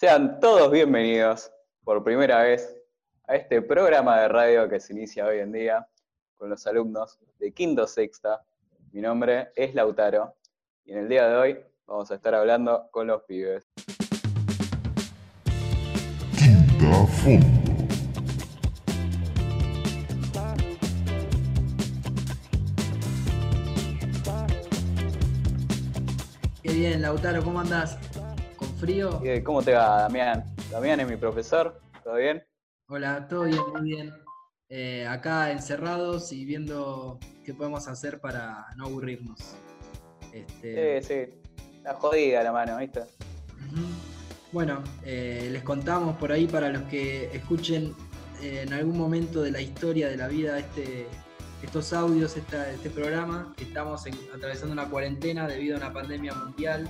Sean todos bienvenidos por primera vez a este programa de radio que se inicia hoy en día con los alumnos de Quinto Sexta. Mi nombre es Lautaro y en el día de hoy vamos a estar hablando con los pibes. Quinta Fondo. Qué bien, Lautaro, ¿cómo andás? ¿Con frío? ¿Cómo te va, Damián? Damián es mi profesor, ¿todo bien? Hola, todo bien, muy bien. Eh, acá encerrados y viendo qué podemos hacer para no aburrirnos. Este, Sí, sí. Está jodida la mano, ¿viste? Bueno, eh, les contamos por ahí para los que escuchen eh, en algún momento de la historia de la vida este, estos audios, esta- este programa, que estamos en- atravesando una cuarentena debido a una pandemia mundial.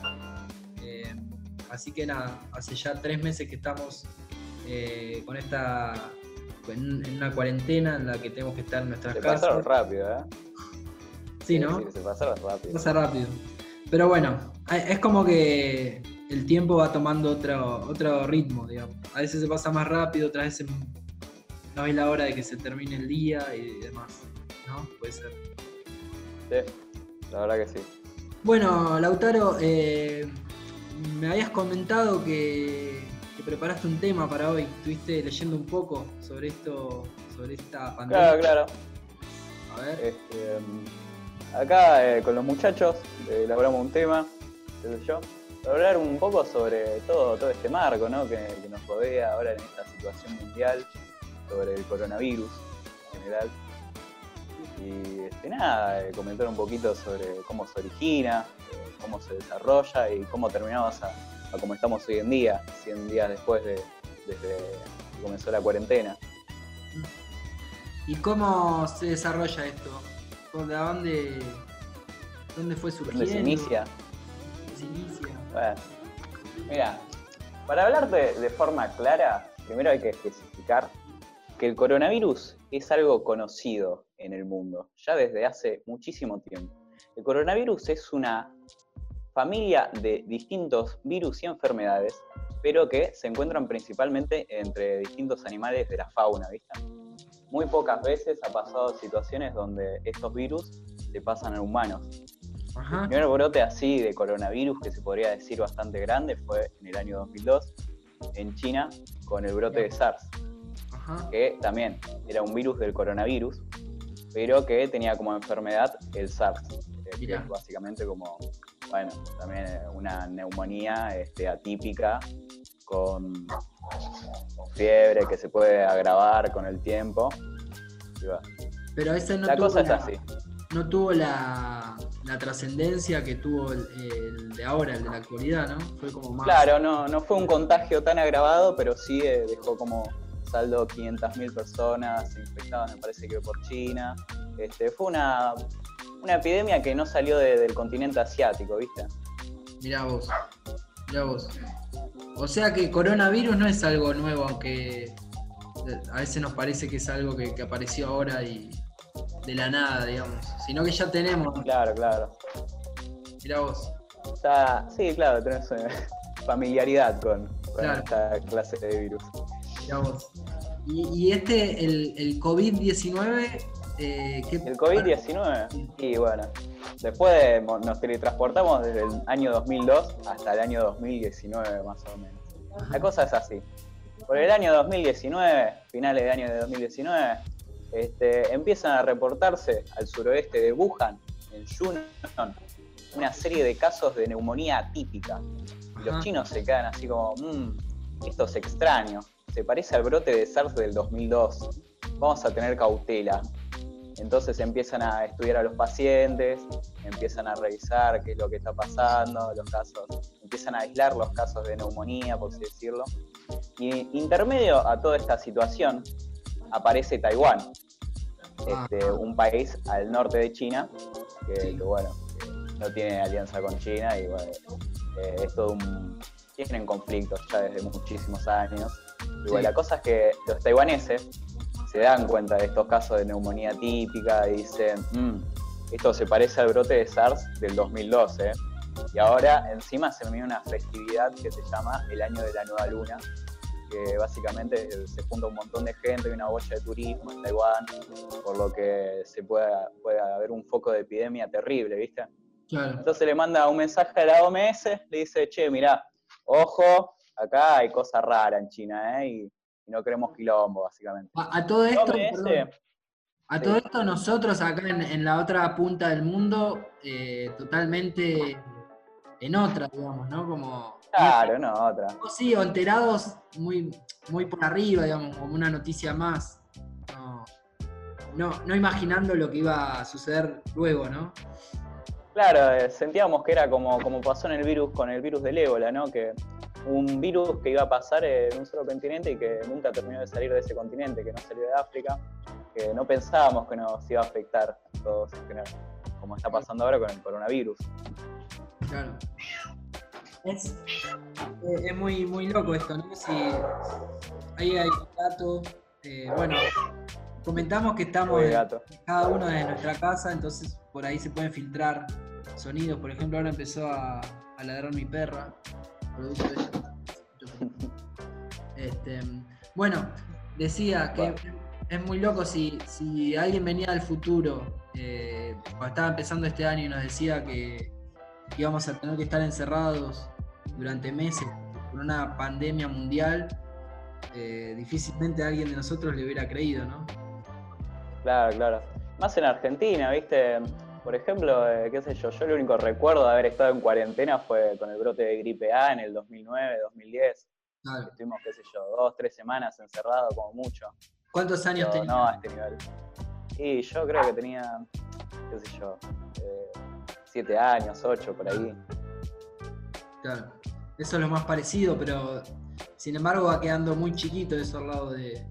Así que nada, hace ya tres meses que estamos eh, con esta en, en una cuarentena en la que tenemos que estar en nuestras Se casas. pasaron rápido, ¿eh? Sí, ¿no? Sí, se pasaron rápido. Pasa rápido. Pero bueno, es como que el tiempo va tomando otro, otro ritmo, digamos. A veces se pasa más rápido, otras veces no es la hora de que se termine el día y demás. ¿No? Puede ser. Sí, la verdad que sí. Bueno, Lautaro, eh, me habías comentado que, que preparaste un tema para hoy. Estuviste leyendo un poco sobre esto, sobre esta pandemia. Claro, claro. A ver. Este, mm, acá eh, con los muchachos eh, elaboramos un tema, qué sé yo, para hablar un poco sobre todo, todo este marco ¿no? que, que nos rodea ahora en esta situación mundial, sobre el coronavirus en general. Y este, nada, eh, comentar un poquito sobre cómo se origina, eh, cómo se desarrolla y cómo terminamos a, a como estamos hoy en día, 100 días después de desde que comenzó la cuarentena. ¿Y cómo se desarrolla esto? ¿Por de dónde, dónde fue surgiendo? ¿Dónde se inicia? ¿Dónde se inicia? Bueno, mira, para hablar de, de forma clara, primero hay que especificar que el coronavirus es algo conocido en el mundo, ya desde hace muchísimo tiempo. El coronavirus es una familia de distintos virus y enfermedades, pero que se encuentran principalmente entre distintos animales de la fauna, ¿viste? Muy pocas veces ha pasado situaciones donde estos virus se pasan a humanos. Ajá. El primer brote así de coronavirus, que se podría decir bastante grande, fue en el año 2002 en China con el brote de SARS, Ajá. que también era un virus del coronavirus, pero que tenía como enfermedad el SARS, eh, que es básicamente como, bueno, también eh, una neumonía este, atípica con fiebre que se puede agravar con el tiempo. Pero ese no La tuvo cosa es la, así. no tuvo la, la trascendencia que tuvo el, el de ahora, el de la actualidad, ¿no? Fue como más. Claro, no, no fue un contagio tan agravado, pero sí eh, dejó como saldo 500.000 personas infectadas, me parece que por China. Este, fue una, una epidemia que no salió de- del continente asiático, ¿viste? Mirá vos. Mirá vos. O sea que coronavirus no es algo nuevo, aunque eh, a veces nos parece que es algo que, que apareció ahora y de la nada, digamos. Sino que ya tenemos. Claro, claro. Mirá vos. Está, sí, claro, tenés eh, familiaridad con, con Claro. esta clase de virus. Y, y este, el, el COVID-19, eh, ¿qué- El COVID-19, y bueno, después de- nos teletransportamos desde el año 2002 hasta el año 2019 más o menos. La cosa es así. Por el año 2019, finales de año de 2019, este, empiezan a reportarse al suroeste de Wuhan, en Yunnan, una serie de casos de neumonía atípica. Y los chinos se quedan así como, "Mm, esto es extraño, se parece al brote de SARS del 2002, vamos a tener cautela. Entonces empiezan a estudiar a los pacientes, empiezan a revisar qué es lo que está pasando, los casos, empiezan a aislar los casos de neumonía, por así decirlo. Y intermedio a toda esta situación aparece Taiwán, este, Ajá. un país al norte de China, que, Sí. que, bueno, no tiene alianza con China y bueno, eh, es todo un, tienen conflictos ya desde muchísimos años. Bueno, Sí. la cosa es que los taiwaneses se dan cuenta de estos casos de neumonía típica y dicen, "Mm, esto se parece al brote de SARS del 2012. Y ahora encima se viene una festividad que se llama el Año de la Nueva Luna, que básicamente se junta un montón de gente y una bocha de turismo en Taiwán, por lo que se puede, puede haber un foco de epidemia terrible, ¿viste? Claro. Entonces le manda un mensaje a la OMS, le dice, che, mirá, ojo, acá hay cosas raras en China, ¿eh? Y, y no queremos quilombo, básicamente. A, a todo esto, perdón, a sí. todo esto nosotros acá en, en la otra punta del mundo, eh, totalmente en otra, digamos, ¿no? Como claro, no, otra. sí, o enterados muy, muy por arriba, digamos, como una noticia más. No, no, no imaginando lo que iba a suceder luego, ¿no? Claro, eh, sentíamos que era como, como pasó en el virus con el virus del ébola, ¿no? Que un virus que iba a pasar en un solo continente y que nunca terminó de salir de ese continente, que no salió de África, que no pensábamos que nos iba a afectar a todos en general, como está pasando ahora con el coronavirus. Claro. Es, eh, es muy, muy loco esto, ¿no? Si ahí hay un eh, bueno, comentamos que estamos en cada uno de nuestra casa, entonces por ahí se pueden filtrar sonidos. Por ejemplo, ahora empezó a, a ladrar mi perra. Producto de esto. Este, bueno, decía que es muy loco si, si alguien venía del futuro, eh, cuando estaba empezando este año y nos decía que, que íbamos a tener que estar encerrados durante meses por una pandemia mundial, eh, difícilmente alguien de nosotros le hubiera creído, ¿no? Claro, claro. Más en Argentina, ¿viste? Por ejemplo, eh, qué sé yo, yo el único recuerdo de haber estado en cuarentena fue con el brote de gripe A en el 2009, 2010. Claro. Estuvimos, qué sé yo, dos, tres semanas encerrados como mucho. ¿Cuántos años Pero tenía? no a este nivel. Y yo creo que tenía, qué sé yo, eh, siete años, ocho, por ahí. Claro. Eso es lo más parecido, pero sin embargo va quedando muy chiquito eso al lado de.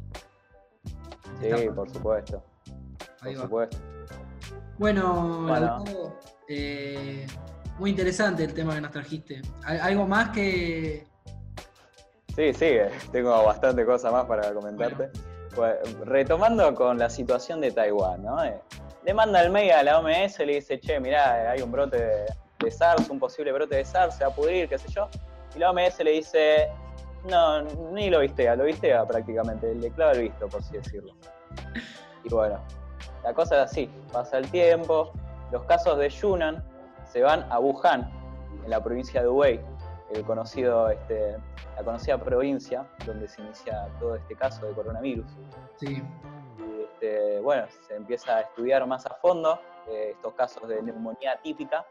de Sí, por supuesto, Ahí por va. supuesto. Bueno, Bueno. Lautaro, eh, muy interesante el tema que nos trajiste. ¿Al- ¿Algo más que.? Sí, sí, tengo bastante cosas más para comentarte. Pues, retomando con la situación de Taiwán, ¿no? Eh, le manda el mail a la OMS, le dice, che, mirá, hay un brote de, de SARS, un posible brote de SARS, se va a pudrir, qué sé yo. Y la OMS le dice, no, ni lo vistea, lo vistea prácticamente, le clava el visto, por así decirlo. Y bueno, la cosa es así, pasa el tiempo, los casos de Yunnan se van a Wuhan, en la provincia de Hubei, el conocido, este, la conocida provincia donde se inicia todo este caso de coronavirus. Sí, Y este, bueno, se empieza a estudiar más a fondo eh, estos casos de neumonía típica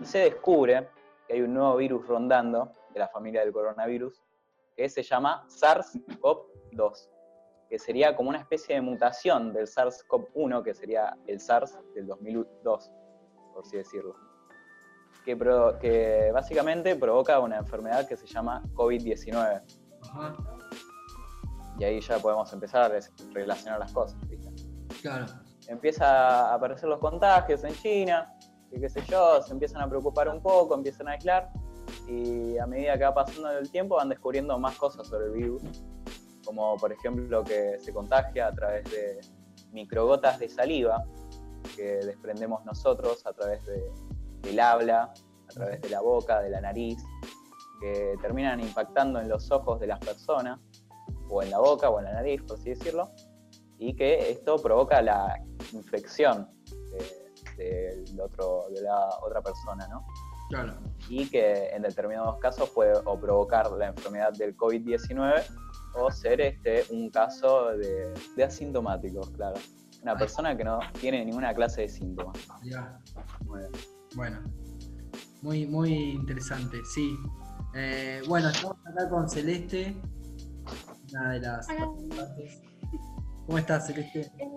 y se descubre que hay un nuevo virus rondando de la familia del coronavirus que se llama SARS-CoV-2, que sería como una especie de mutación del SARS-CoV-1, que sería el SARS del 2002, por así decirlo. Que, pro- que básicamente provoca una enfermedad que se llama COVID-19. ajá, Y ahí ya podemos empezar a relacionar las cosas. ¿viste? claro. empieza a aparecer los contagios en China, y qué sé yo, se empiezan a preocupar un poco, empiezan a aislar, y a medida que va pasando el tiempo van descubriendo más cosas sobre el virus, como por ejemplo que se contagia a través de microgotas de saliva que desprendemos nosotros a través de- del habla, a través de la boca, de la nariz, que terminan impactando en los ojos de las personas, o en la boca o en la nariz, por así decirlo, y que esto provoca la infección de, del otro, de la otra persona, ¿no? Claro. Y que en determinados casos puede o provocar la enfermedad del COVID-19 o ser este, un caso de, de asintomáticos, claro. Una Ay. persona que no tiene ninguna clase de síntomas. Ya. Bueno, muy, muy interesante, sí. Eh, bueno, estamos acá con Celeste, una de las Hola. participantes. ¿Cómo estás, Celeste? Eh,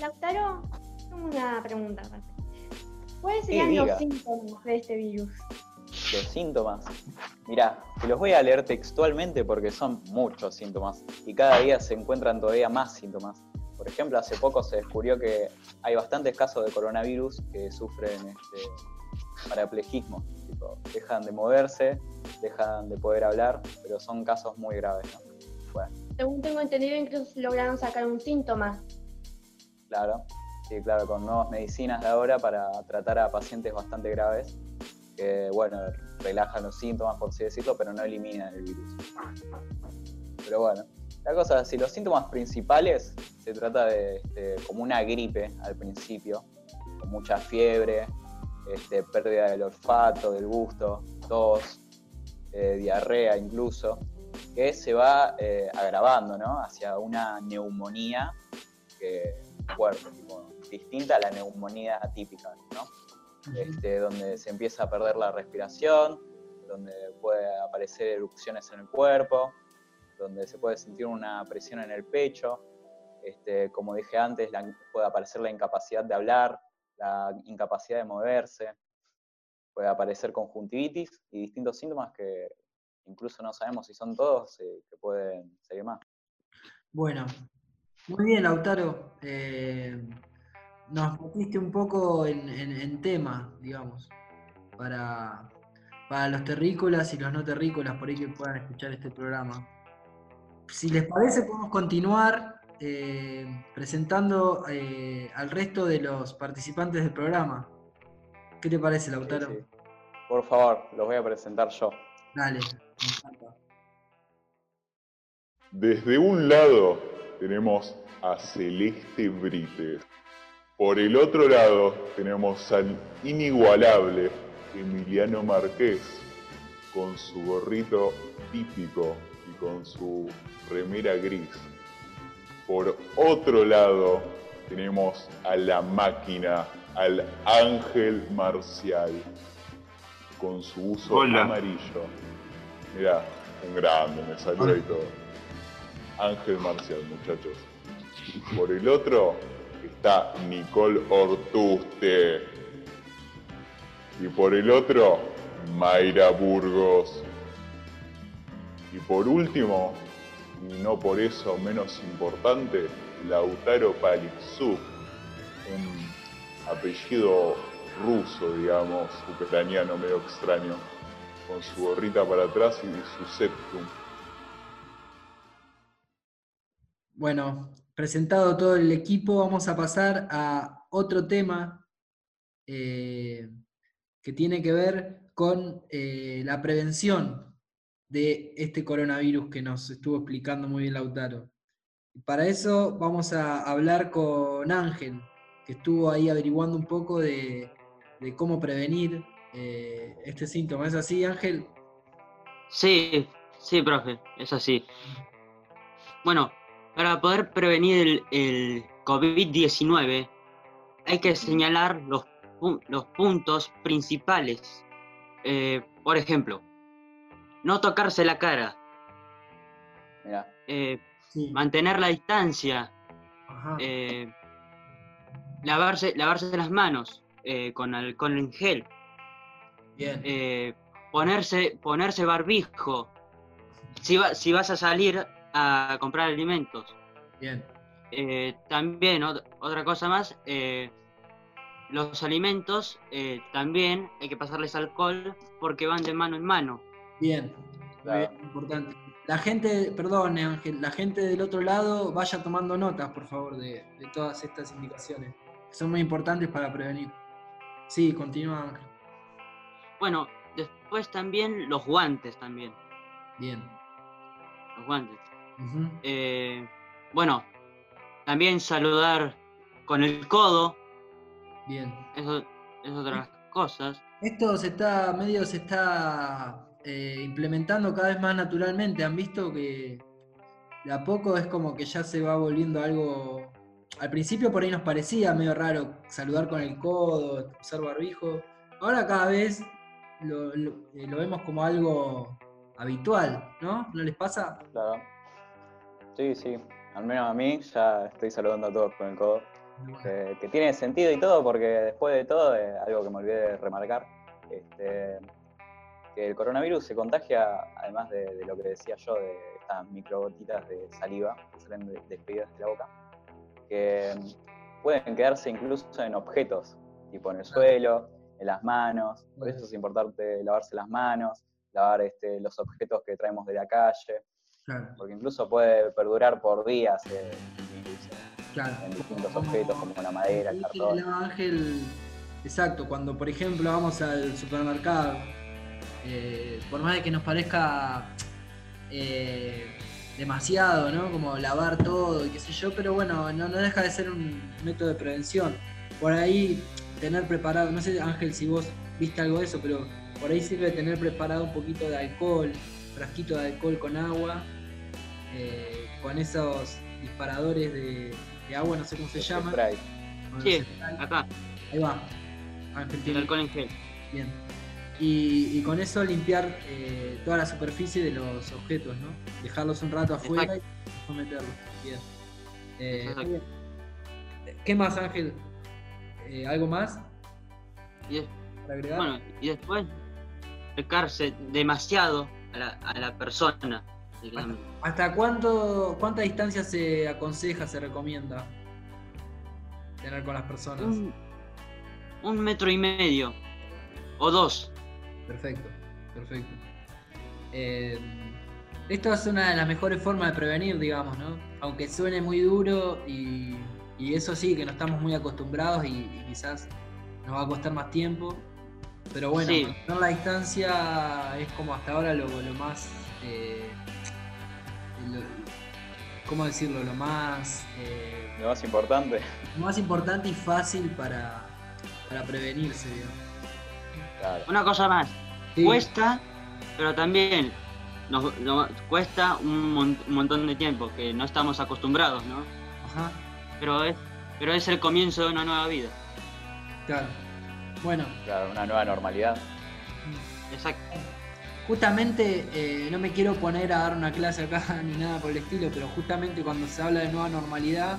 Lautaro, tengo una pregunta. ¿Cuáles serían los síntomas de este virus? Los síntomas. Mirá, te los voy a leer textualmente porque son muchos síntomas y cada día se encuentran todavía más síntomas. Por ejemplo, hace poco se descubrió que hay bastantes casos de coronavirus que sufren este, paraplegismo. Tipo, dejan de moverse, dejan de poder hablar, pero son casos muy graves. ¿no? Bueno, Según tengo entendido, incluso lograron sacar un síntoma. claro. Sí, claro, con nuevas medicinas de ahora para tratar a pacientes bastante graves que, bueno, relajan los síntomas, por así decirlo, pero no eliminan el virus. Pero bueno, la cosa, si los síntomas principales se trata de este, como una gripe al principio, con mucha fiebre, este, pérdida del olfato, del gusto, tos, eh, diarrea incluso, que se va eh, agravando ¿no? hacia una neumonía que, fuerte, tipo, distinta a la neumonía atípica, ¿no? Este, donde se empieza a perder la respiración, donde puede aparecer erupciones en el cuerpo, donde se puede sentir una presión en el pecho, este, como dije antes, puede aparecer la incapacidad de hablar, la incapacidad de moverse, puede aparecer conjuntivitis y distintos síntomas que incluso no sabemos si son todos, eh, que pueden seguir más. Bueno, muy bien, Lautaro. Eh, nos metiste un poco en, tema, digamos, para, para los terrícolas y los no terrícolas, por ahí que puedan escuchar este programa. Si les parece, podemos continuar eh, presentando eh, al resto de los participantes del programa. ¿Qué te parece, Lautaro? Por favor, los voy a presentar yo. Dale, me encanta. Desde un lado tenemos a Celeste Brites. Por el otro lado tenemos al inigualable Emiliano Marqués con su gorrito típico y con su remera gris. Por otro lado tenemos a la máquina, al ángel marcial con su uso amarillo. Mirá, un grande, me salió y todo. Ángel marcial, muchachos. Por el otro está Nicole Ortuste. Y por el otro, Mayra Burgos. Y por último, y no por eso menos importante, Lautaro Palixuk, un apellido ruso, digamos, ucraniano medio extraño, con su gorrita para atrás y su septum. Bueno, presentado todo el equipo, vamos a pasar a otro tema eh, que tiene que ver con eh, la prevención de este coronavirus que nos estuvo explicando muy bien Lautaro. Para eso vamos a hablar con Ángel, que estuvo ahí averiguando un poco de, cómo prevenir eh, este síntoma. ¿Es así, Ángel? Sí, sí, profe, es así. Bueno, para poder prevenir el, COVID-19 hay que señalar los, los puntos principales. Eh, por ejemplo, no tocarse la cara. Eh, mantener la distancia. Eh, lavarse, lavarse las manos con alcohol en gel. ponerse, ponerse barbijo. Si, si vas a salir, a comprar alimentos. Bien. Eh, también otra cosa más, eh, los alimentos eh, también hay que pasarles alcohol porque van de mano en mano. Bien, importante. La gente, perdón Ángel, la gente del otro lado vaya tomando notas, por favor, de, todas estas indicaciones, que son muy importantes para prevenir. Sí, continúa Ángel. Bueno, después también los guantes también. Bien. Los guantes. Eh, bueno, también saludar con el codo. Bien. Eso es otras cosas. Esto se está, medio se está eh, implementando cada vez más naturalmente. Han visto que de a poco es como que ya se va volviendo algo. Al principio por ahí nos parecía medio raro saludar con el codo, usar barbijo. Ahora cada vez lo, lo eh, vemos como algo habitual, ¿no? ¿No les pasa? Claro. Sí, sí. Al menos a mí ya estoy saludando a todos con el codo. Que, tiene sentido y todo, porque después de todo, eh, algo que me olvidé de remarcar, este, que el coronavirus se contagia, además de, lo que decía yo, de estas microgotitas de saliva que salen despedidas de la boca, que pueden quedarse incluso en objetos, tipo en el suelo, en las manos. Por eso es importante lavarse las manos, lavar este, los objetos que traemos de la calle. Porque incluso puede perdurar por días eh, en distintos objetos como la madera, el cartón. Ángel, exacto, cuando por ejemplo vamos al supermercado, eh, por más de que nos parezca eh, demasiado, ¿no? Como lavar todo y qué sé yo, pero bueno, no, no deja de ser un método de prevención. Por ahí tener preparado, no sé Ángel si vos viste algo de eso, pero por ahí sirve tener preparado un poquito de alcohol, frasquito de alcohol con agua, eh, con esos disparadores de, de agua, no sé cómo se con Sí, acá, Ahí va. Ángel el alcohol en gel. Bien. Y, y con eso limpiar eh, toda la superficie de los objetos, ¿no? Dejarlos un rato afuera y después meterlos. Bien. Eh, bien. ¿Qué más, Ángel? Eh, ¿Algo más Y es- para agregar? bueno, y después, acercarse demasiado a la, a la persona. ¿Hasta, hasta cuánto, cuánta distancia se aconseja, se recomienda tener con las personas? Un, un metro y medio. O dos. Perfecto, perfecto. Eh, esto es una de las mejores formas de prevenir, digamos, ¿no? Aunque suene muy duro y, y eso sí, que no estamos muy acostumbrados y, y quizás nos va a costar más tiempo. Pero bueno, Sí. la distancia es como hasta ahora lo, lo más... eh, lo- ¿Cómo decirlo? Lo más... eh, Lo más importante, lo más importante y fácil para, para prevenirse, digamos. claro. Una cosa más. Sí, Cuesta, pero también nos, nos cuesta un, mon- un montón de tiempo, que no estamos acostumbrados, ¿no? Ajá. Pero es, pero es el comienzo de una nueva vida. Claro. Bueno, Claro, una nueva normalidad. Exacto. justamente eh, no me quiero poner a dar una clase acá ni nada por el estilo, pero justamente cuando se habla de nueva normalidad,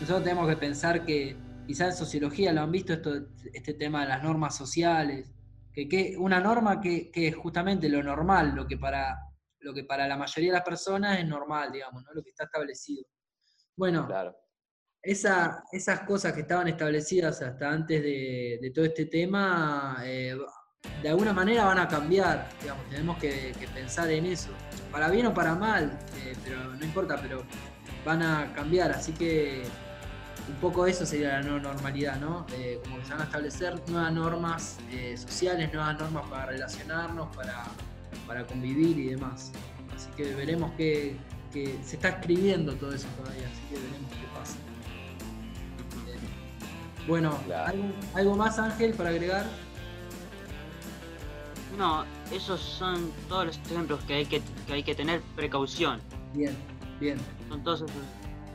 nosotros tenemos que pensar que quizás en sociología lo han visto esto, este tema de las normas sociales, que, que una norma que, que es justamente lo normal, lo que para lo que para la mayoría de las personas es normal, digamos, ¿no? lo que está establecido. Bueno, Claro. Esa- esas cosas que estaban establecidas hasta antes de, todo este tema, eh, de alguna manera van a cambiar, digamos, tenemos que, pensar en eso, para bien o para mal, eh, pero no importa, pero van a cambiar, así que un poco eso sería la nueva normalidad, ¿no? Eh, como que se van a establecer nuevas normas eh, sociales, nuevas normas para relacionarnos, para, para convivir y demás. Así que veremos que, que se está escribiendo todo eso todavía, así que veremos qué pasa. Bueno, Claro. ¿algo, algo más Ángel para agregar? No, esos son todos los ejemplos que hay que, que hay que tener precaución. Bien, bien. Son todos esos.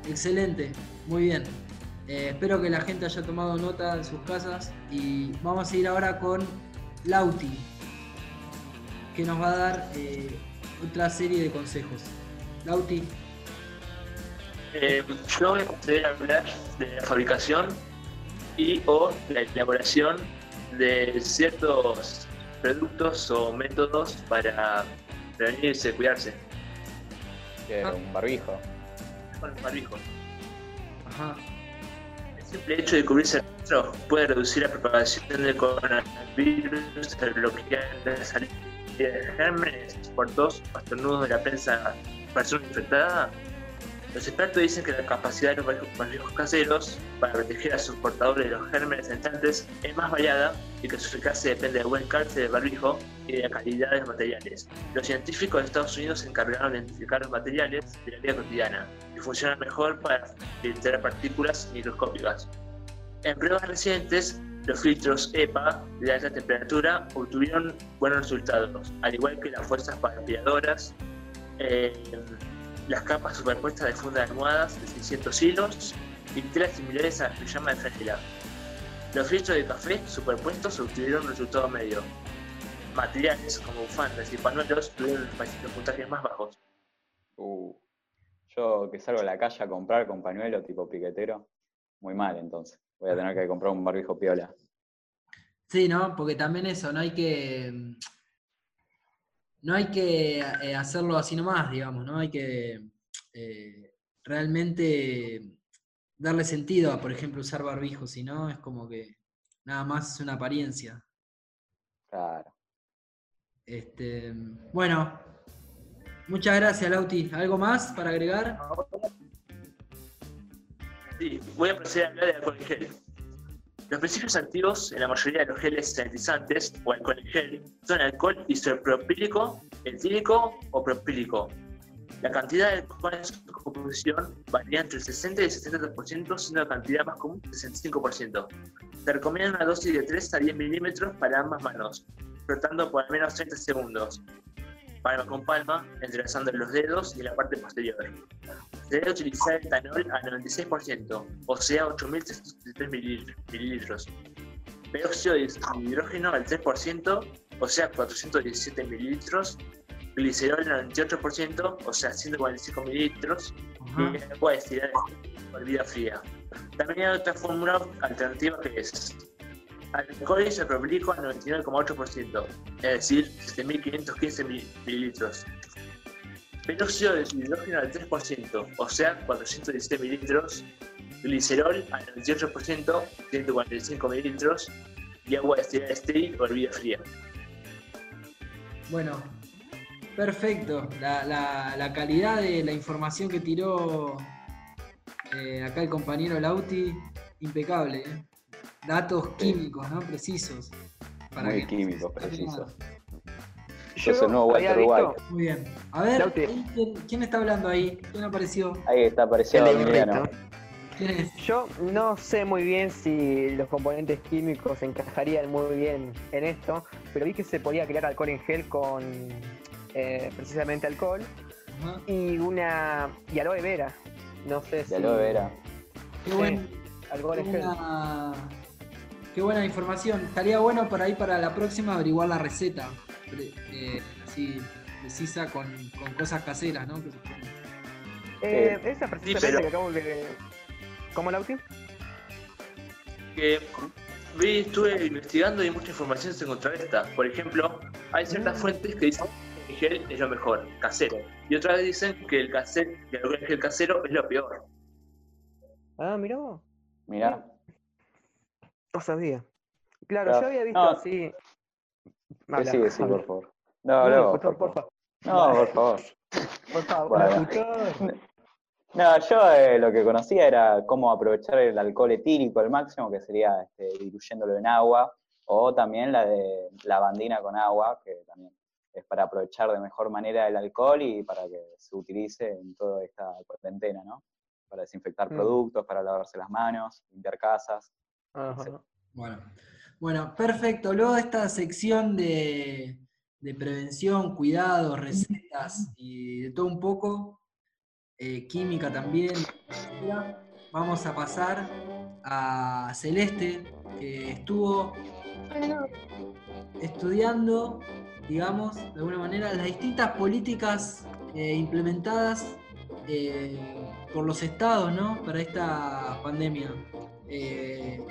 Excelente, muy bien. Eh, espero que la gente haya tomado nota en sus casas y vamos a ir ahora con Lauti, que nos va a dar eh, otra serie de consejos. Lauti, Eh, yo voy a proceder a hablar de la fabricación y o la elaboración de ciertos productos o métodos para prevenirse, cuidarse un barbijo. con el barbijo. ajá, El simple hecho de cubrirse el rostro puede reducir la propagación del coronavirus bloquear la salida de gérmenes por tos o estornudos de la prensa persona infectada. Los expertos dicen que la capacidad de los barbijos- caseros para proteger a sus portadores de los gérmenes entrantes es más variada y que su eficacia depende del buen calce del barbijo y de la calidad de los materiales. Los científicos de Estados Unidos se encargaron de identificar los materiales de la vida cotidiana y funcionan mejor para filtrar partículas microscópicas. En pruebas recientes, los filtros EPA de alta temperatura obtuvieron buenos resultados, al igual que las fuerzas parapiadoras, eh, las capas superpuestas de funda de almohadas de 600 hilos y telas similares a la pijama de franela. Los filtros de café superpuestos obtuvieron un resultado medio. Materiales como bufandas y panuelos tuvieron los los puntajes más bajos. Uh, yo que salgo a la calle a comprar con pañuelo tipo piquetero, muy mal entonces. Voy a tener que comprar un barbijo piola. Sí, ¿no? Porque también eso, no hay que. No hay que eh, hacerlo así nomás, digamos, ¿no? Hay que eh, realmente darle sentido a, por ejemplo, usar barbijo, si no, es como que nada más es una apariencia. Claro. Este, bueno, muchas gracias, Lauti. ¿Algo más para agregar? Sí, voy a proceder a hablar de alcohol gel. Los principios activos en la mayoría de los geles sanitizantes o alcohol en gel son alcohol isopropílico, etílico o propílico. La cantidad de alcohol en su composición varía entre el 60 y el 70%, siendo la cantidad más común el 65%. Se recomienda una dosis de 3 a 10 milímetros para ambas manos, frotando por al menos 30 segundos. Palma con palma, entrelazando los dedos y la parte posterior. Se debe utilizar etanol al 96%, o sea 8.673 mililitros. Peróxido de hidrógeno al 3%, o sea 417 mililitros. Glicerol al 98%, o sea 145 mililitros. Ajá. Y agua destilada hervida fría. También hay otra fórmula alternativa que es alcohol isopropílico al 99,8%, es decir, 7.515 mil- mililitros. Peróxido de hidrógeno al 3%, o sea, 417 mililitros. Glicerol al 98%, 145 mililitros. Y agua destilada estéril o hervida fría. Bueno, perfecto. La, la- la calidad de la información que tiró eh, acá el compañero Lauti, impecable. ¿eh? Datos químicos, ¿no? Precisos. Muy químicos, precisos. Nuevo había Walter visto- White. Muy bien. A ver, ¿quién, quién está hablando ahí? ¿Quién apareció? Ahí está, apareció El Emiliano. ¿Quién es? Yo no sé muy bien si los componentes químicos encajarían muy bien en esto, pero vi que se podía crear alcohol en gel con eh, precisamente alcohol Ajá. y una y aloe vera. No sé si De aloe vera. Qué, Sí, buen- alcohol qué en gel. buena, qué buena información. Estaría bueno para ahí para la próxima averiguar la receta. Pre- eh, así precisa con, con cosas caseras, ¿no? Eh, esa precisamente pero- que acabo de. ¿Cómo Lauti? que vi, estuve investigando y mucha información se encontró esta. Por ejemplo, hay ciertas fuentes que dicen que el gel es lo mejor, casero. Y otras dicen que el, casero, que el gel casero es lo peor. Ah, mirá vos. Mirá. No sabía. Claro, Claro. yo había visto No. así. Sí, sí, sí, por favor. No, No, no, por por favor. favor. No, por favor. Por favor, Bueno. No, yo eh, lo que conocía era cómo aprovechar el alcohol etílico al máximo, que sería este, diluyéndolo en agua, o también la de lavandina con agua, que también es para aprovechar de mejor manera el alcohol y para que se utilice en toda esta cuarentena, ¿no? Para desinfectar Mm. productos, para lavarse las manos, limpiar casas. Ajá. Bueno, bueno, perfecto. Luego de esta sección de, de prevención, cuidados, recetas y de todo un poco, eh, química también, vamos a pasar a Celeste, que estuvo estudiando, digamos, de alguna manera, las distintas políticas eh, implementadas eh, por los estados, ¿no? Para esta pandemia. Eh,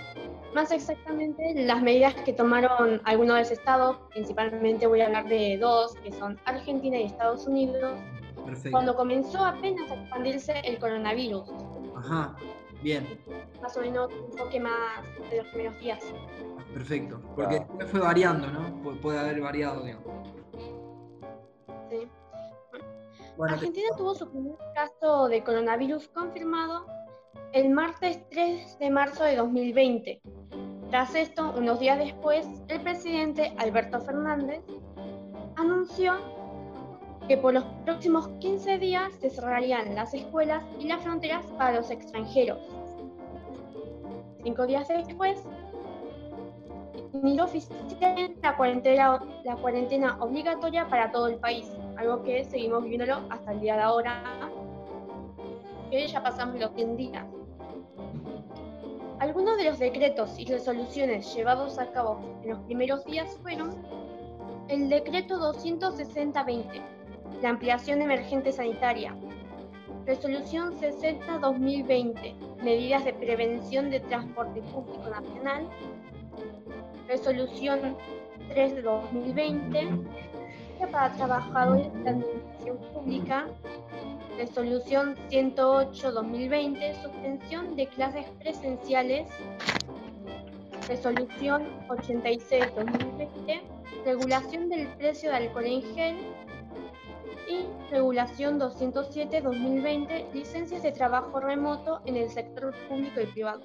más exactamente las medidas que tomaron algunos de los estados, principalmente voy a hablar de dos, que son Argentina y Estados Unidos, perfecto. cuando comenzó apenas a expandirse el coronavirus, Ajá, bien, más o menos un toque más de los primeros días. perfecto. Porque Claro. fue variando, ¿no? Pu- Puede haber variado, digamos. ¿sí? Bueno, te- Argentina tuvo su primer caso de coronavirus confirmado el martes 3 de marzo de 2020. Tras esto, unos días después, el presidente Alberto Fernández anunció que por los próximos 15 días se cerrarían las escuelas y las fronteras para los extranjeros. Cinco días después, inició oficialmente la cuarentena, la cuarentena obligatoria para todo el país, algo que seguimos viviéndolo hasta el día de ahora, ya pasamos los 100 días. Algunos de los decretos y resoluciones llevados a cabo en los primeros días fueron el decreto 260-20, la ampliación emergente sanitaria, resolución 60-2020, medidas de prevención de transporte público nacional, resolución 3 de 2020, para trabajadores de administración pública, resolución 108-2020, suspensión de clases presenciales, resolución 86-2020, regulación del precio de alcohol en gel y regulación 207-2020, licencias de trabajo remoto en el sector público y privado.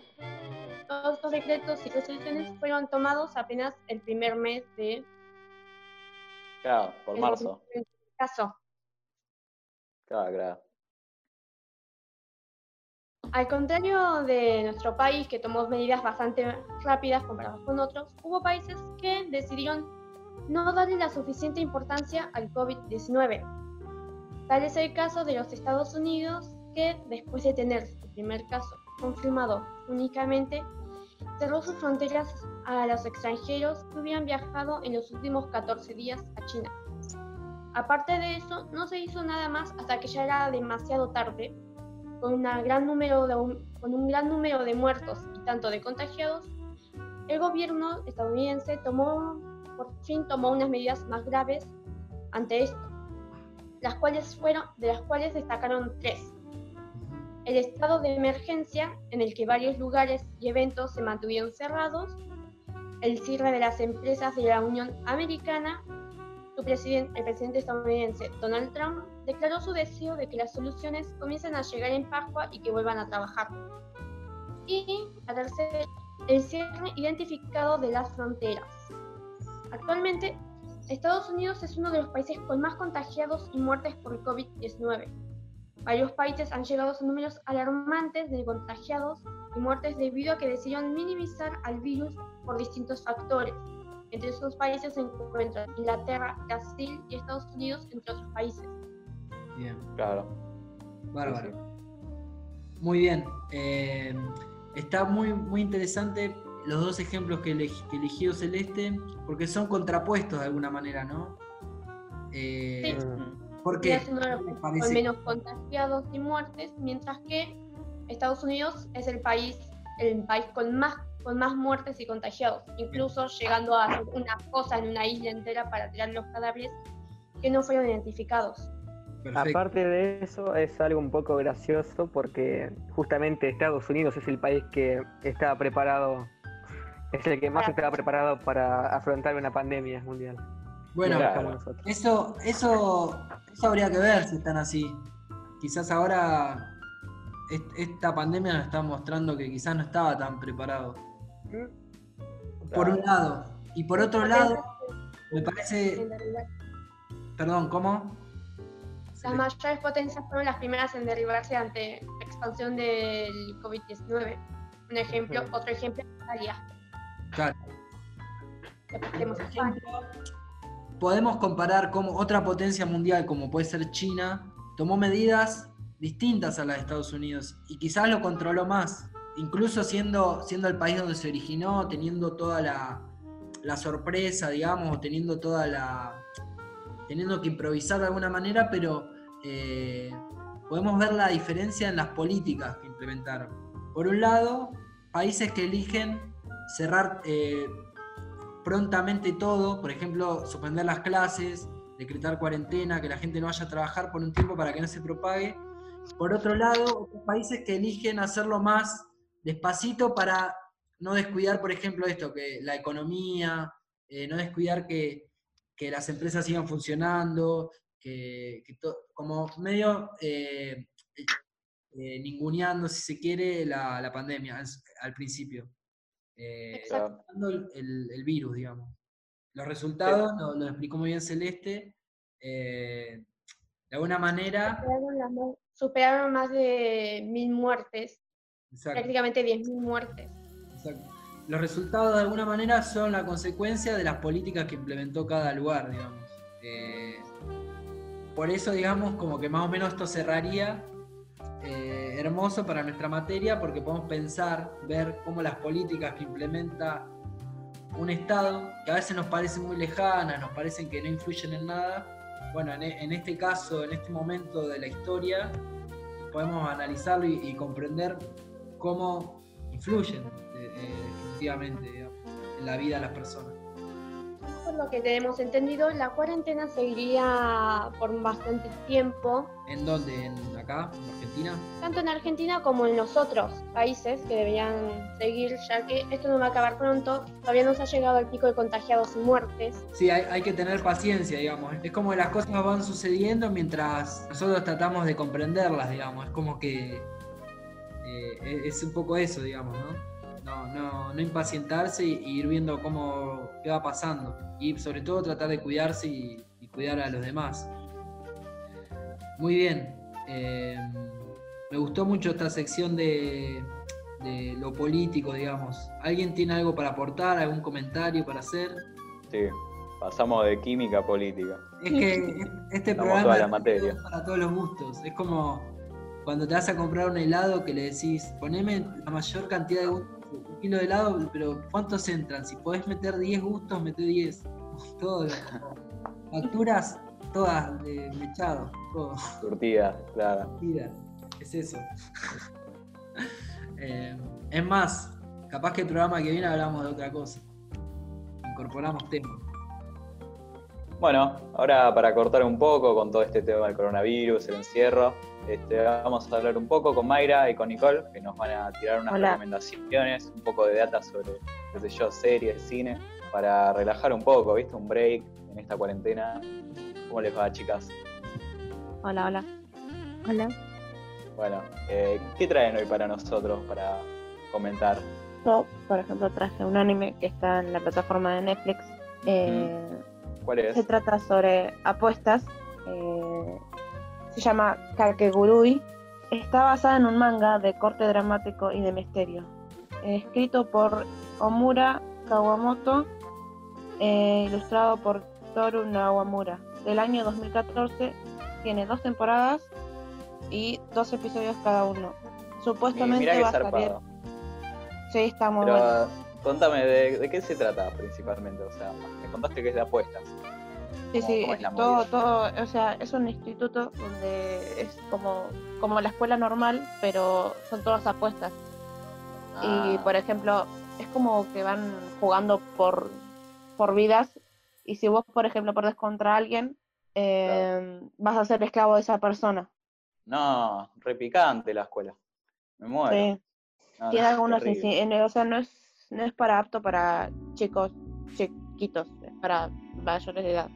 todos estos decretos y resoluciones fueron tomados apenas el primer mes de Claro, por marzo. caso. Claro, claro. Al contrario de nuestro país, que tomó medidas bastante rápidas comparadas con otros, hubo países que decidieron no darle la suficiente importancia al COVID-19. Tal es el caso de los Estados Unidos, que después de tener su primer caso confirmado únicamente, cerró sus fronteras a los extranjeros que hubieran viajado en los últimos 14 días a China. Aparte de eso, no se hizo nada más hasta que ya era demasiado tarde con, una gran número de, un- con un gran número de muertos y tanto de contagiados, el gobierno estadounidense tomó, por fin tomó unas medidas más graves ante esto, las cuales fueron, de las cuales destacaron tres. El estado de emergencia, en el que varios lugares y eventos se mantuvieron cerrados, el cierre de las empresas de la Unión Americana, su presidente, el presidente estadounidense Donald Trump declaró su deseo de que las soluciones comiencen a llegar en Pascua y que vuelvan a trabajar. Y la tercera, el cierre identificado de las fronteras. Actualmente, Estados Unidos es uno de los países con más contagiados y muertes por COVID-19. Varios países han llegado a números alarmantes de contagiados y muertes debido a que decidieron minimizar al virus por distintos factores. Entre esos países se encuentran Inglaterra, Brasil y Estados Unidos, entre otros países. Bien, Claro. bárbaro. Sí. Muy bien. eh, está muy, muy interesante los dos ejemplos que, eleg- que eligió Celeste, porque son contrapuestos de alguna manera, ¿no? Eh, Sí. Porque es uno de los me países parece- con menos contagiados y muertes, mientras que Estados Unidos es el país, el país con más con más muertes y contagiados, incluso llegando a hacer una cosa en una isla entera para tirar los cadáveres que no fueron identificados. Perfecto. Aparte de eso, es algo un poco gracioso porque justamente Estados Unidos es el país que estaba preparado, es el que más Para- estaba preparado para afrontar una pandemia mundial. Bueno, Claro. Eso, eso, eso habría que ver si están así. Quizás ahora est- esta pandemia nos está mostrando que quizás no estaba tan preparado. Por un lado. Y por otro lado, me parece. Perdón, ¿cómo? Las mayores potencias fueron las primeras en derribarse ante la expansión del COVID-19. Un ejemplo, otro ejemplo, Italia. Claro. Por ejemplo, podemos comparar cómo otra potencia mundial, como puede ser China, tomó medidas distintas a las de Estados Unidos y quizás lo controló más, incluso siendo, siendo el país donde se originó, teniendo toda la, sorpresa, digamos, o teniendo toda la. teniendo que improvisar de alguna manera, pero eh, podemos ver la diferencia en las políticas que implementaron. Por un lado, países que eligen cerrar eh, prontamente todo, por ejemplo, suspender las clases, decretar cuarentena, que la gente no vaya a trabajar por un tiempo para que no se propague. Por otro lado, países que eligen hacerlo más despacito para no descuidar, por ejemplo, esto, que la economía, eh, no descuidar que, que las empresas sigan funcionando, que, que to- como medio eh, eh, ninguneando, si se quiere, la, la pandemia al, al principio. Exacto. el, el- el virus, digamos. Los resultados, lo, lo explicó muy bien Celeste, de alguna manera, superaron más de mil muertes, exacto, prácticamente 10.000 muertes. exacto. los resultados de alguna manera son la consecuencia de las políticas que implementó cada lugar, digamos. Eh, por eso, digamos, como que más o menos esto cerraría eh, hermoso para nuestra materia, porque podemos pensar, ver cómo las políticas que implementa un Estado, que a veces nos parecen muy lejanas, nos parecen que no influyen en nada, bueno, en, e- en este caso, en este momento de la historia, podemos analizarlo y, y comprender cómo influyen eh, eh, definitivamente digamos, en la vida de las personas. Por lo que tenemos entendido, la cuarentena seguiría por bastante tiempo, ¿En dónde? ¿En acá? ¿En Argentina? tanto en Argentina como en los otros países que deberían seguir, ya que esto no va a acabar pronto. Todavía no se ha llegado al pico de contagiados y muertes. Sí, hay, hay que tener paciencia, digamos. Es como que las cosas van sucediendo mientras nosotros tratamos de comprenderlas, digamos. Es como que eh, es es un poco eso, digamos, ¿no? No, no, no impacientarse y, y ir viendo cómo qué va pasando. Y sobre todo tratar de cuidarse y, y cuidar a los demás. Muy bien. eh, me gustó mucho esta sección de, de lo político, digamos. ¿Alguien tiene algo para aportar, algún comentario para hacer? Sí, pasamos de química a política. Es que este programa toda la es para todos los gustos. Es como cuando te vas a comprar un helado que le decís, poneme la mayor cantidad de gustos, un kilo de helado, pero ¿cuántos entran? Si podés meter 10 gustos, mete 10. Todo. Facturas todas de mechado, todo. Surtida, claro. Mira, es eso. Eh, es más, capaz que el programa que viene hablamos de otra cosa. Incorporamos temas. Bueno, ahora para cortar un poco con todo este tema del coronavirus, el encierro, este, vamos a hablar un poco con Mayra y con Nicole, que nos van a tirar unas Hola. recomendaciones, un poco de data sobre, qué sé yo, series, cine, para relajar un poco, ¿viste? Un break en esta cuarentena. ¿Cómo les va, chicas? Hola, hola. Hola. Bueno, eh, ¿qué traen hoy para nosotros para comentar? Yo, por ejemplo, traje un anime que está en la plataforma de Netflix. Eh, ¿Cuál es? Se trata sobre apuestas. eh, se llama Kakegurui. Está basada en un manga de corte dramático y de misterio. eh, escrito por Omura Kawamoto, eh, ilustrado por Toru Nawamura. Del año 2014, tiene dos temporadas y dos episodios cada uno. Supuestamente va a salir. Sí, está muy Pero bueno. contame, de, de qué se trata principalmente? O sea, me contaste que es de apuestas. Sí, ¿Cómo- sí, es todo, movida? todo, o sea, es un instituto donde es como, como la escuela normal, pero son todas apuestas. Y Ah, por ejemplo, es como que van jugando por, por vidas, y si vos, por ejemplo, perdés contra alguien, eh, vas a ser esclavo de esa persona. No, repicante la escuela. Me muero. Sí. No, Tiene no, algunos, en- o sea, no es, no es para apto para chicos chiquitos, es para mayores de edad.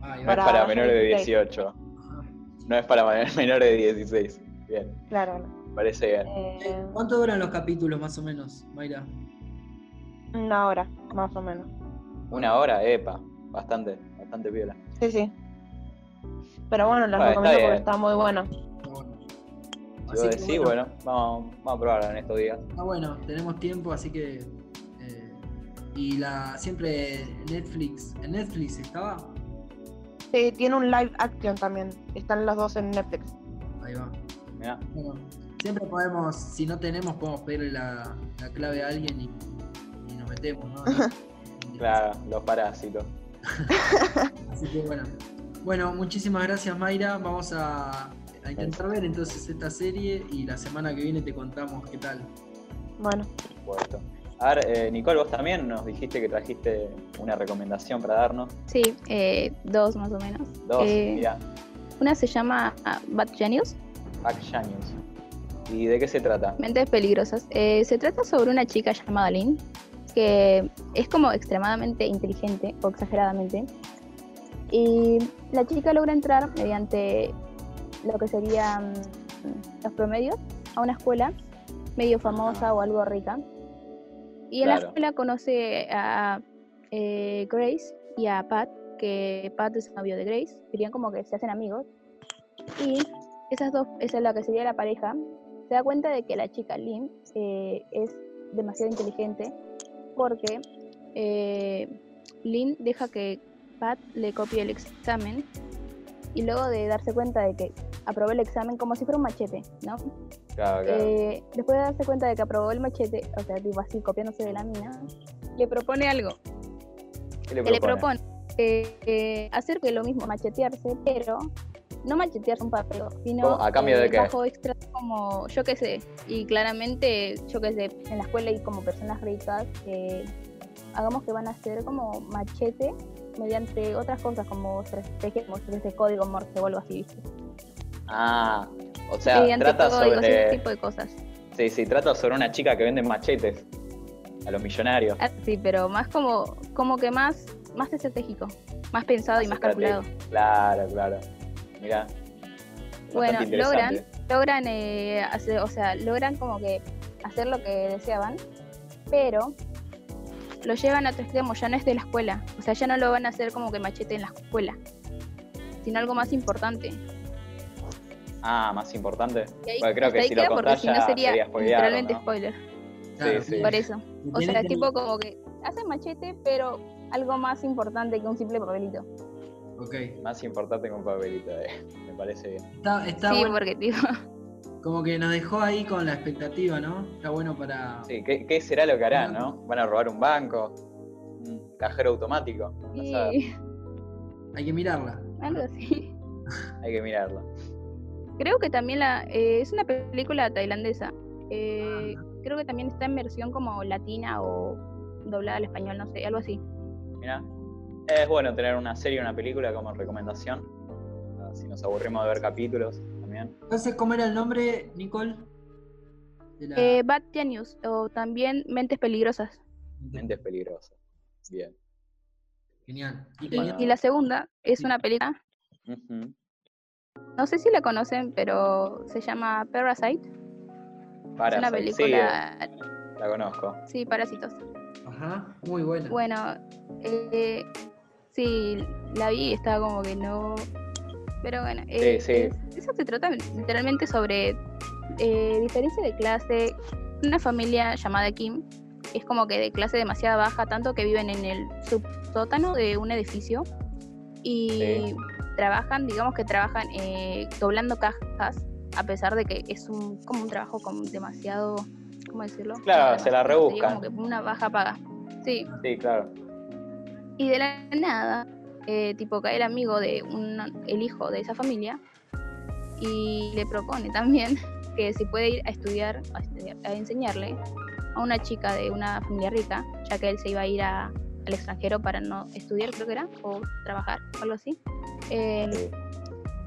Ahí No es para menores de 16. 18. No es para menores de 16. Bien, Claro. parece bien. Eh, ¿Cuánto duran los capítulos más o menos, Mayra? una hora, más o menos. Una hora, epa. Bastante, bastante piola. Sí, sí. Pero bueno, las Bueno, está recomiendo porque está muy bueno. Está bueno. Si vos decís, bueno, vamos, vamos a probarla en estos días. Está bueno, tenemos tiempo, así que. Y la siempre Netflix. ¿En Netflix estaba? Sí, tiene un live action también. Están los dos en Netflix. Ahí va. Mirá. Bueno, siempre podemos, si no tenemos, podemos pedirle la, la clave a alguien y, y nos metemos, ¿no? Claro, los parásitos. Así que bueno. Bueno, muchísimas gracias Mayra. Vamos a, a intentar ver entonces esta serie y la semana que viene te contamos qué tal. Bueno, Por supuesto. A ver, eh, Nicole, vos también nos dijiste que trajiste una recomendación para darnos. Sí, eh, dos más o menos. Dos, Eh, mira, Una se llama ah, Bad Genius, Back Genius. ¿Y de qué se trata? Mentes Peligrosas. Se trata sobre una chica llamada Lynn, que es como extremadamente inteligente, o exageradamente. Y la chica logra entrar mediante lo que serían los promedios a una escuela medio famosa o algo rica. Y en la escuela conoce a eh, Grace y a Pat, que Pat es novio de Grace, serían como que se hacen amigos. Y esas dos, esa es la que sería la pareja, se da cuenta de que la chica Lynn eh, es demasiado inteligente porque eh, Lynn deja que Pat le copie el examen y luego de darse cuenta de que aprobó el examen como si fuera un machete, ¿no? Claro, claro. Eh, después de darse cuenta de que aprobó el machete, o sea, tipo así copiándose de la mina, le propone algo. ¿Qué le que le propone? propone eh, eh, hacer que lo mismo, machetearse, pero no machetearse un papel, sino. ¿A cambio de eh, qué? bajo extra como, yo qué sé, y claramente, yo qué sé, en la escuela hay como personas ricas hagamos que van a hacer como machete mediante otras cosas como estrategias, sé, código morse o algo así, ¿viste? Ah, o sea, mediante trata códigos, ese sobre. tipo de cosas. Sí, sí, trata sobre una chica que vende machetes a los millonarios. Ah, Sí, pero más como, como que más, más estratégico, más pensado y más calculado. Claro, claro. Mirá. Bueno, logran, logran, eh, hacer, o sea, logran como que hacer lo que deseaban pero lo llevan a otro extremo, ya no es de la escuela. O sea, ya no lo van a hacer como que machete en la escuela, sino algo más importante. Ah, más importante. Ahí, Bueno, creo que ahí si lo queda porque contás si no sería, sería literalmente ¿no? spoiler. Claro, sí. Por eso. O sea, que- tipo como que hacen machete, pero algo más importante que un simple papelito. Ok. Más importante que un papelito, eh. me parece bien. Está, está sí, bueno. porque tipo, Como que nos dejó ahí con la expectativa, ¿no? Está bueno para. Sí, ¿qué, qué será lo que harán, no? ¿Van a robar un banco? ¿Un cajero automático? No sí, Hay que mirarla. algo así. hay que mirarlo. Creo que también la eh, es una película tailandesa. Eh, creo que también está en versión como latina o doblada al español, no sé, algo así. Mira, es bueno tener una serie o una película como recomendación. Ah, Si nos aburrimos de ver capítulos también. Entonces, ¿cómo era el nombre, Nicole? De la- Eh, Bad Genius o también Mentes Peligrosas. Mentes peligrosas. Bien. Genial. Y la segunda es una película, no sé si la conocen, pero se llama Parasite. es una Parasite, película, sí, la conozco. sí, Parásitos. Ajá, muy buena. Bueno, eh, sí, la vi y estaba como que no. Pero bueno, eh, sí. eso se trata literalmente sobre eh, diferencia de clase. Una familia llamada Kim es como que de clase demasiado baja, tanto que viven en el subsótano de un edificio y Sí. trabajan, digamos que trabajan eh, doblando cajas, a pesar de que es un, como un trabajo con demasiado, ¿cómo decirlo? Claro, se la rebuscan. Como que una baja paga. Sí, Sí, claro. y de la nada, eh, tipo, cae el amigo de un, el hijo de esa familia y le propone también que si puede ir a estudiar, a, estudiar- a enseñarle a una chica de una familia rica, ya que él se iba a ir a- al extranjero para no estudiar, creo que era, o trabajar, o algo así. Eh, Sí,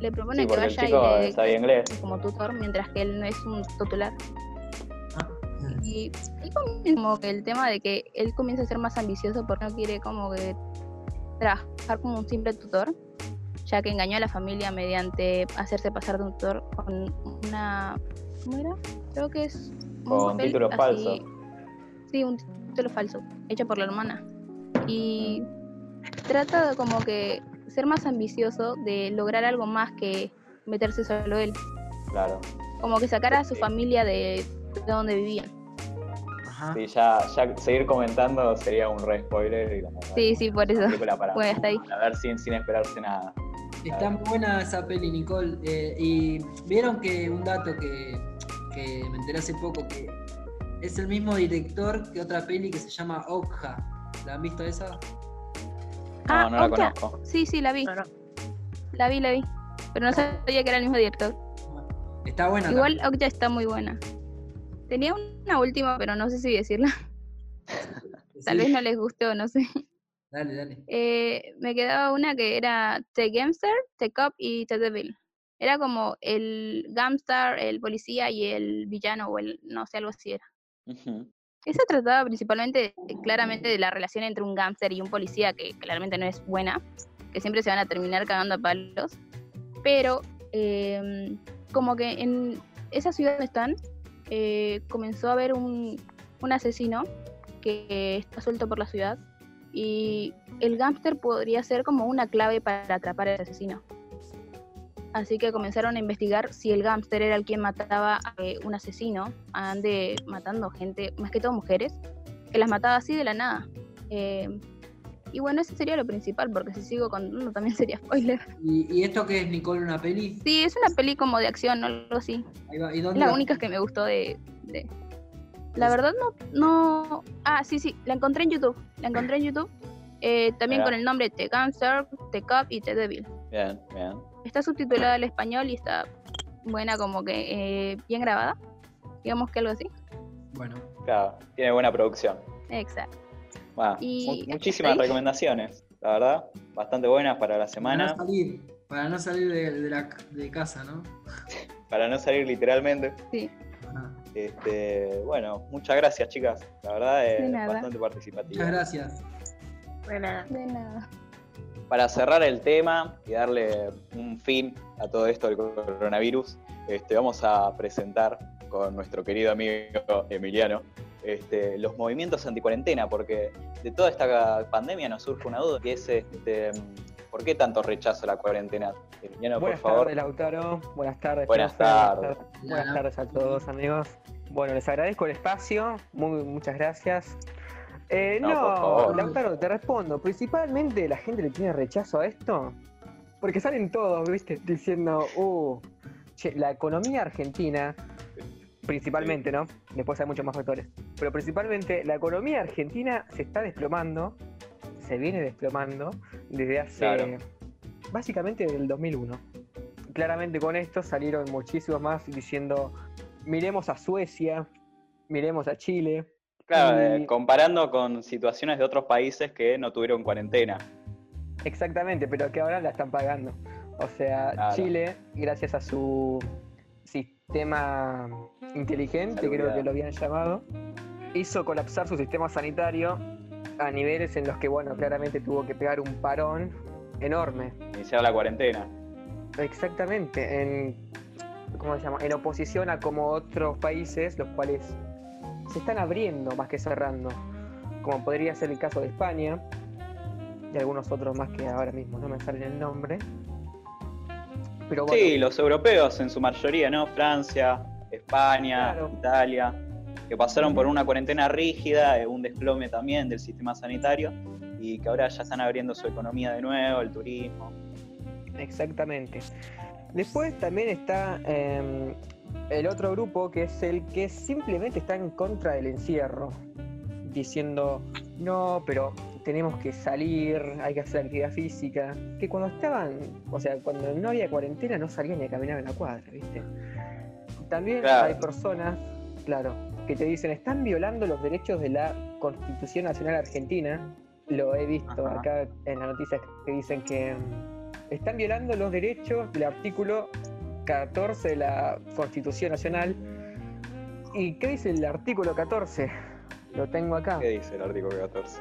le propone Sí, que porque el vaya chico y le, inglés. como tutor, mientras que él no es un tutelar. Ah, Y, y comienza como que el tema de que él comienza a ser más ambicioso porque no quiere como que trabajar como un simple tutor, ya que engañó a la familia mediante hacerse pasar de un tutor con una... ¿Cómo era? Creo que es... un Con papel título así- falso. Sí, un título falso, hecho por la hermana. Y trata de como que ser más ambicioso, de lograr algo más que meterse solo él. Claro. Como que sacar a su familia de, de donde vivían. Ajá. Sí, ya, ya seguir comentando sería un re spoiler y la verdad Sí, sí, por eso. para, Bueno, hasta ahí. para ver sin, sin esperarse nada. Está muy buena esa peli, Nicole. Eh, y vieron que un dato que, que me enteré hace poco, que es el mismo director que otra peli que se llama Okja. ¿La han visto esa? No, Ah, no la Okja. conozco. Sí, sí, la vi. No, no. La vi, la vi. Pero no sabía que era el mismo director. Está buena. Igual Okja está muy buena. Tenía una última, pero no sé si decirla. Tal Sí, vez no les guste o no sé. Dale, dale. Eh, me quedaba una que era The Gamester, The Cop y The Devil. Era como el Gamster, el policía y el villano, o el no sé, algo así era. Esa trataba principalmente, claramente, de la relación entre un gángster y un policía, que claramente no es buena, que siempre se van a terminar cagando a palos. Pero, em, como que en esa ciudad donde están, eh, comenzó a haber un, un asesino que está suelto por la ciudad. Y el gángster podría ser como una clave para atrapar al asesino. Así que comenzaron a investigar si el gángster era el quien mataba a eh, un asesino, ande matando gente, más que todo mujeres, que las mataba así de la nada. Eh, y bueno, eso sería lo principal, porque si sigo contando también sería spoiler. ¿Y, y esto qué es, Nicole, una peli? Sí, es una peli como de acción o algo así. Ahí va. ¿Y Es dónde la la- única que me gustó de... de- La verdad no, no... Ah, sí, sí, la encontré en YouTube. La encontré en YouTube. eh, también con el nombre The Gangster, The Cop y The Devil. Bien, bien. Está subtitulada al español y está buena como que eh, bien grabada. Digamos que algo así. Bueno, Claro, tiene buena producción. Exacto. Bueno, Y mu- muchísimas ahí- recomendaciones, la verdad. Bastante buenas para la para semana. no salir, para no salir de, de la, de casa, ¿no? Para no salir literalmente. Sí. Este, bueno, muchas gracias, chicas. La verdad De es nada. bastante participativa. Muchas gracias. Bueno, De nada. Para cerrar el tema y darle un fin a todo esto del coronavirus, este, vamos a presentar con nuestro querido amigo Emiliano este, los movimientos anticuarentena, porque de toda esta pandemia nos surge una duda, que es este, ¿por qué tanto rechazo a la cuarentena? Emiliano, Buenas por favor. tardes, Lautaro. Buenas tardes, Buenas tardes. Buenas tardes a todos, amigos. Bueno, les agradezco el espacio. Muy, muchas gracias. Eh, No. Lautaro, te respondo. Principalmente la gente le tiene rechazo a esto. Porque salen todos, ¿viste? Diciendo, uh, che, la economía argentina, principalmente, ¿no? Después hay muchos más factores. Pero principalmente la economía argentina se está desplomando, se viene desplomando desde hace, Claro. básicamente desde el 2001. Claramente con esto salieron muchísimos más diciendo, miremos a Suecia, miremos a Chile. Claro, y- eh, comparando con situaciones de otros países que no tuvieron cuarentena. Exactamente, pero que ahora la están pagando. O sea, Claro. Chile, gracias a su sistema inteligente, creo que lo habían llamado, hizo colapsar su sistema sanitario a niveles en los que, bueno, claramente tuvo que pegar un parón enorme. Iniciar la cuarentena. Exactamente, en, ¿cómo se llama? En oposición a como otros países, los cuales se están abriendo más que cerrando, como podría ser el caso de España y algunos otros más que ahora mismo no me salen el nombre. Pero bueno, Sí, los europeos en su mayoría, ¿no? Francia, España, Claro. Italia, que pasaron por una cuarentena rígida, eh, un desplome también del sistema sanitario y que ahora ya están abriendo su economía de nuevo, el turismo. exactamente. Después también está em, el otro grupo que es el que simplemente está en contra del encierro, diciendo, no, pero tenemos que salir, hay que hacer actividad física. Que cuando estaban, o sea, cuando no había cuarentena no salían ni a caminar en la cuadra, ¿viste? También Claro. hay personas, claro, que te dicen, están violando los derechos de la Constitución Nacional Argentina. Lo he visto Ajá. acá en las noticias que dicen que mm, están violando los derechos del artículo 14 de la Constitución Nacional. ¿Y qué dice el artículo 14? Lo tengo acá. ¿Qué dice el artículo 14?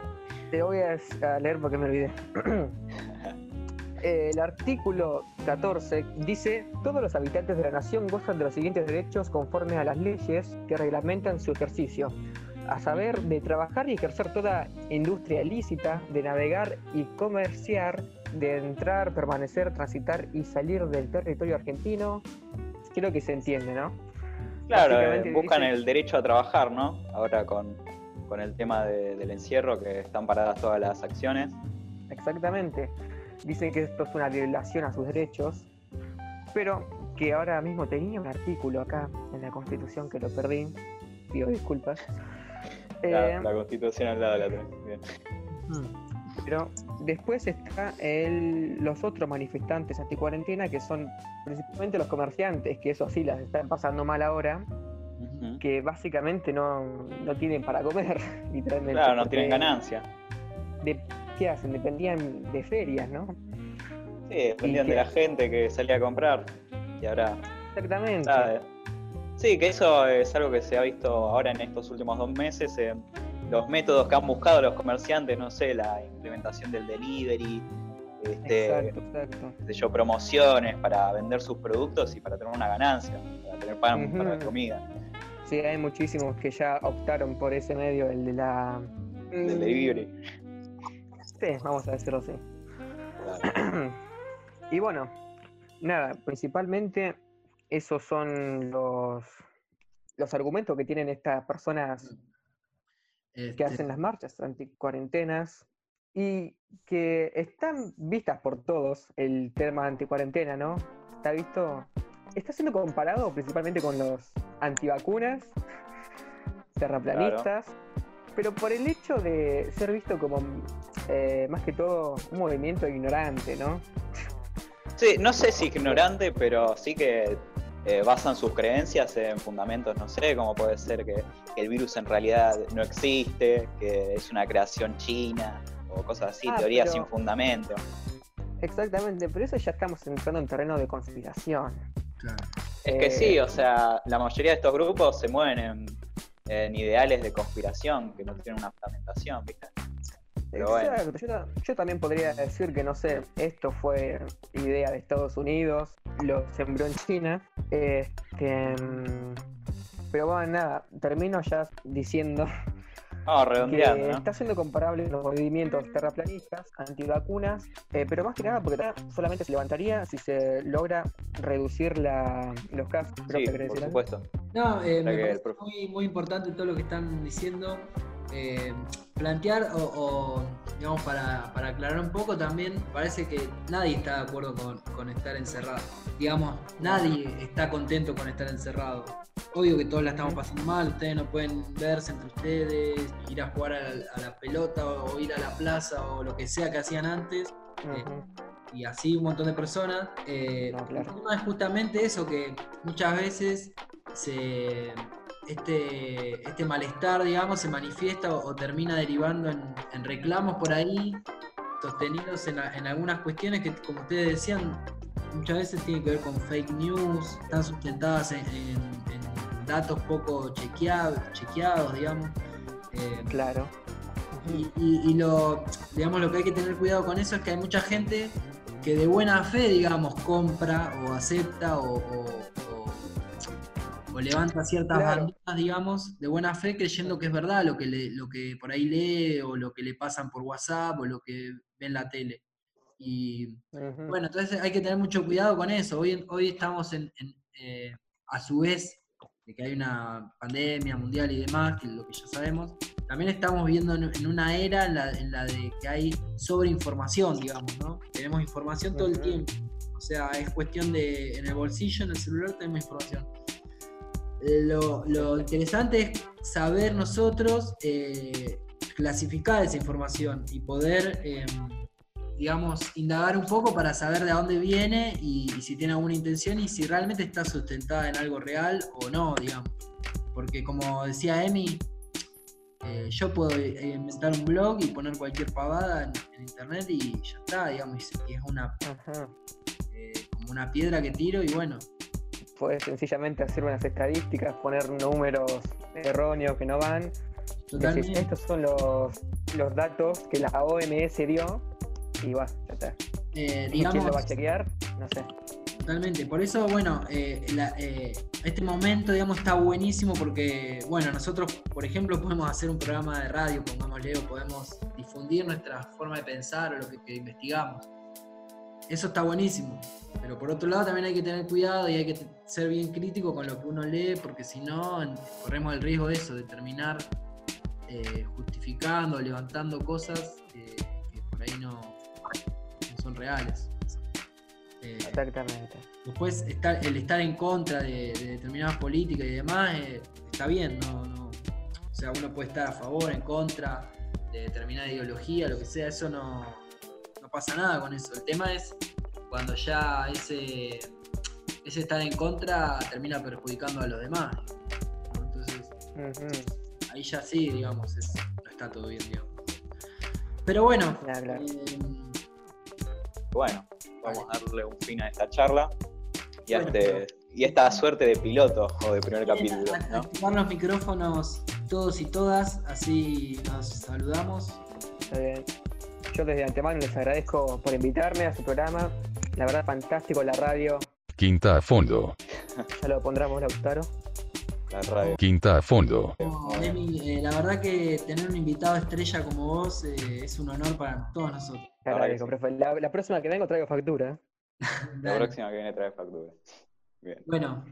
Te voy a, leer porque me olvidé. El artículo 14 dice, todos los habitantes de la nación gozan de los siguientes derechos conforme a las leyes que reglamentan su ejercicio, a saber, de trabajar y ejercer toda industria ilícita, de navegar y comerciar, de entrar, permanecer, transitar y salir del territorio argentino. Creo que se entiende, ¿no? Claro, eh, buscan dice- el derecho a trabajar, ¿no? Ahora con, con el tema de- del encierro, que están paradas todas las acciones. Exactamente. Dicen que esto es una violación a sus derechos, pero que ahora mismo tenía un artículo acá en la Constitución que lo perdí. Pido disculpas. La, Eh, la constitución al lado de la. Bien. mm, pero después está el- los otros manifestantes anticuarentena, que son principalmente los comerciantes, que eso sí las están pasando mal ahora, Que básicamente no, no tienen para comer, literalmente. Claro, no tienen ganancia. de- ¿Qué hacen? Dependían de ferias, ¿no? Sí, dependían ¿Y de la gente que salía a comprar. Y ahora Exactamente. Sí, que eso es algo que se ha visto ahora en estos últimos dos meses. eh, los métodos que han buscado los comerciantes, no sé, la implementación del delivery, este, Exacto, yo, promociones para vender sus productos y para tener una ganancia, para tener pan para la comida. Sí, hay muchísimos que ya optaron por ese medio, el de la... Del delivery. Sí, vamos a decirlo así. Claro. y bueno, nada, principalmente esos son los, los argumentos que tienen estas personas que Este, hacen las marchas anticuarentenas y que están vistas por todos el tema anticuarentena, ¿no? Está visto, está siendo comparado principalmente con los antivacunas, terraplanistas, pero por el hecho de ser visto como eh, más que todo un movimiento ignorante, ¿no? Sí, no sé si ignorante, pero sí que eh, basan sus creencias en fundamentos, no sé, como puede ser que, que el virus en realidad no existe, que es una creación china, o cosas así, Ah, teorías pero- sin fundamento. Exactamente, pero eso ya estamos entrando en terreno de conspiración. Claro. Es que Eh, sí, o sea, la mayoría de estos grupos se mueven en, en ideales de conspiración que no tienen una fundamentación, ¿viste? Pero bueno. Exacto, yo, ta- yo también podría decir que, no sé, esto fue idea de Estados Unidos, lo sembró en China, este, mm, pero bueno, nada, termino ya diciendo Vamos que redondeando, ¿no? está siendo comparable los movimientos terraplanistas, antivacunas, eh, pero más que nada porque solamente se levantaría si se logra reducir la, los casos. Sí, que por supuesto. No, eh, me que parece muy importante todo lo que están diciendo. Eh, plantear o, o, digamos, para, para aclarar un poco también, parece que nadie está de acuerdo con, con estar encerrado. Digamos, nadie está contento con estar encerrado. Obvio que todos la estamos pasando mal, ustedes no pueden verse entre ustedes, ir a jugar a la, a la pelota o ir a la plaza o lo que sea que hacían antes Ujú. y así un montón de personas. Eh, No, claro. El tema es justamente eso, que muchas veces se, este, este malestar, digamos, se manifiesta o, o termina derivando en, en reclamos por ahí, sostenidos en, en algunas cuestiones que, como ustedes decían, muchas veces tienen que ver con fake news, están sustentadas en, en- en datos poco chequeados, chequeados digamos. Eh, Claro. y, y- y lo, digamos, lo que hay que tener cuidado con eso es que hay mucha gente que de buena fe, digamos, compra o acepta o, o- o- o levanta ciertas Claro. banderas, digamos, de buena fe creyendo que es verdad lo que, le- lo que por ahí lee o lo que le pasan por WhatsApp o lo que ve en la tele. Y bueno, entonces hay que tener mucho cuidado con eso. Hoy, hoy estamos en, en, eh, a su vez de que hay una pandemia mundial y demás, que es lo que ya sabemos, también estamos viviendo en, una era en la, en la de que hay sobreinformación, digamos, ¿no? Tenemos información todo el tiempo. O sea, es cuestión de, en el bolsillo, en el celular tenemos información. Lo, lo interesante es saber nosotros eh, clasificar esa información y poder, eh, digamos, indagar un poco para saber de dónde viene y, y si tiene alguna intención y si realmente está sustentada en algo real o no, digamos. Porque como decía Emi, eh, yo puedo eh, inventar un blog y poner cualquier pavada en, en internet y ya está, digamos, y es una, como una piedra que tiro y bueno, Puedes sencillamente hacer unas estadísticas, poner números erróneos que no van. Decís, estos son los, los datos que la OMS dio y va, ya está. eh, ¿Quién lo va a chequear? No sé. Totalmente, por eso, bueno, eh, la- eh, este momento, digamos, está buenísimo porque, bueno, nosotros, por ejemplo, podemos hacer un programa de radio, pongámosle, o podemos difundir nuestra forma de pensar o lo que, que investigamos. Eso está buenísimo, pero por otro lado también hay que tener cuidado y hay que ser bien crítico con lo que uno lee, porque si no, corremos el riesgo de eso, de terminar eh, justificando, levantando cosas eh, que por ahí no, no son reales. Eh, Exactamente. Después estar, el estar en contra de, de determinadas políticas y demás eh, está bien, no, no- o sea, uno puede estar a favor, en contra de determinada ideología, lo que sea, eso no pasa nada con eso. El tema es cuando ya ese, ese estar en contra termina perjudicando a los demás. ¿no? Entonces, ahí ya sí, digamos, es- no está todo bien, digamos. Pero bueno, Claro, claro. eh, Bueno, vamos a darle un fin a esta charla y, a Bueno. este- y esta suerte de piloto o de primer capítulo. ¿no? Activar los micrófonos todos y todas, así nos saludamos. Está bien. Yo desde antemano les agradezco por invitarme a su programa. La verdad, fantástico la radio. Quinta a fondo. Ya lo pondramos Lautaro. La radio. Quinta a fondo. Oh, Emi, eh, la verdad que tener un invitado estrella como vos eh, es un honor para todos nosotros. Te La agradezco, profe. La, la próxima que vengo traigo factura. La Dale. próxima que viene trae factura. Bien. Bueno,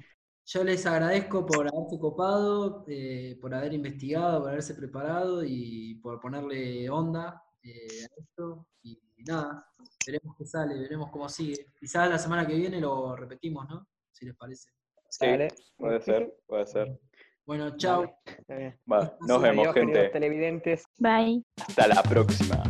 yo les agradezco por haberse copado, eh, por haber investigado, por haberse preparado y por ponerle onda eh, a esto. Y nada, veremos qué sale, veremos cómo sigue. Quizás la semana que viene lo repetimos, ¿no? Si les parece. Sí, puede ser, puede ser. Bueno, chao. Nos vemos, Adiós, gente. televidentes. Bye. Hasta la próxima.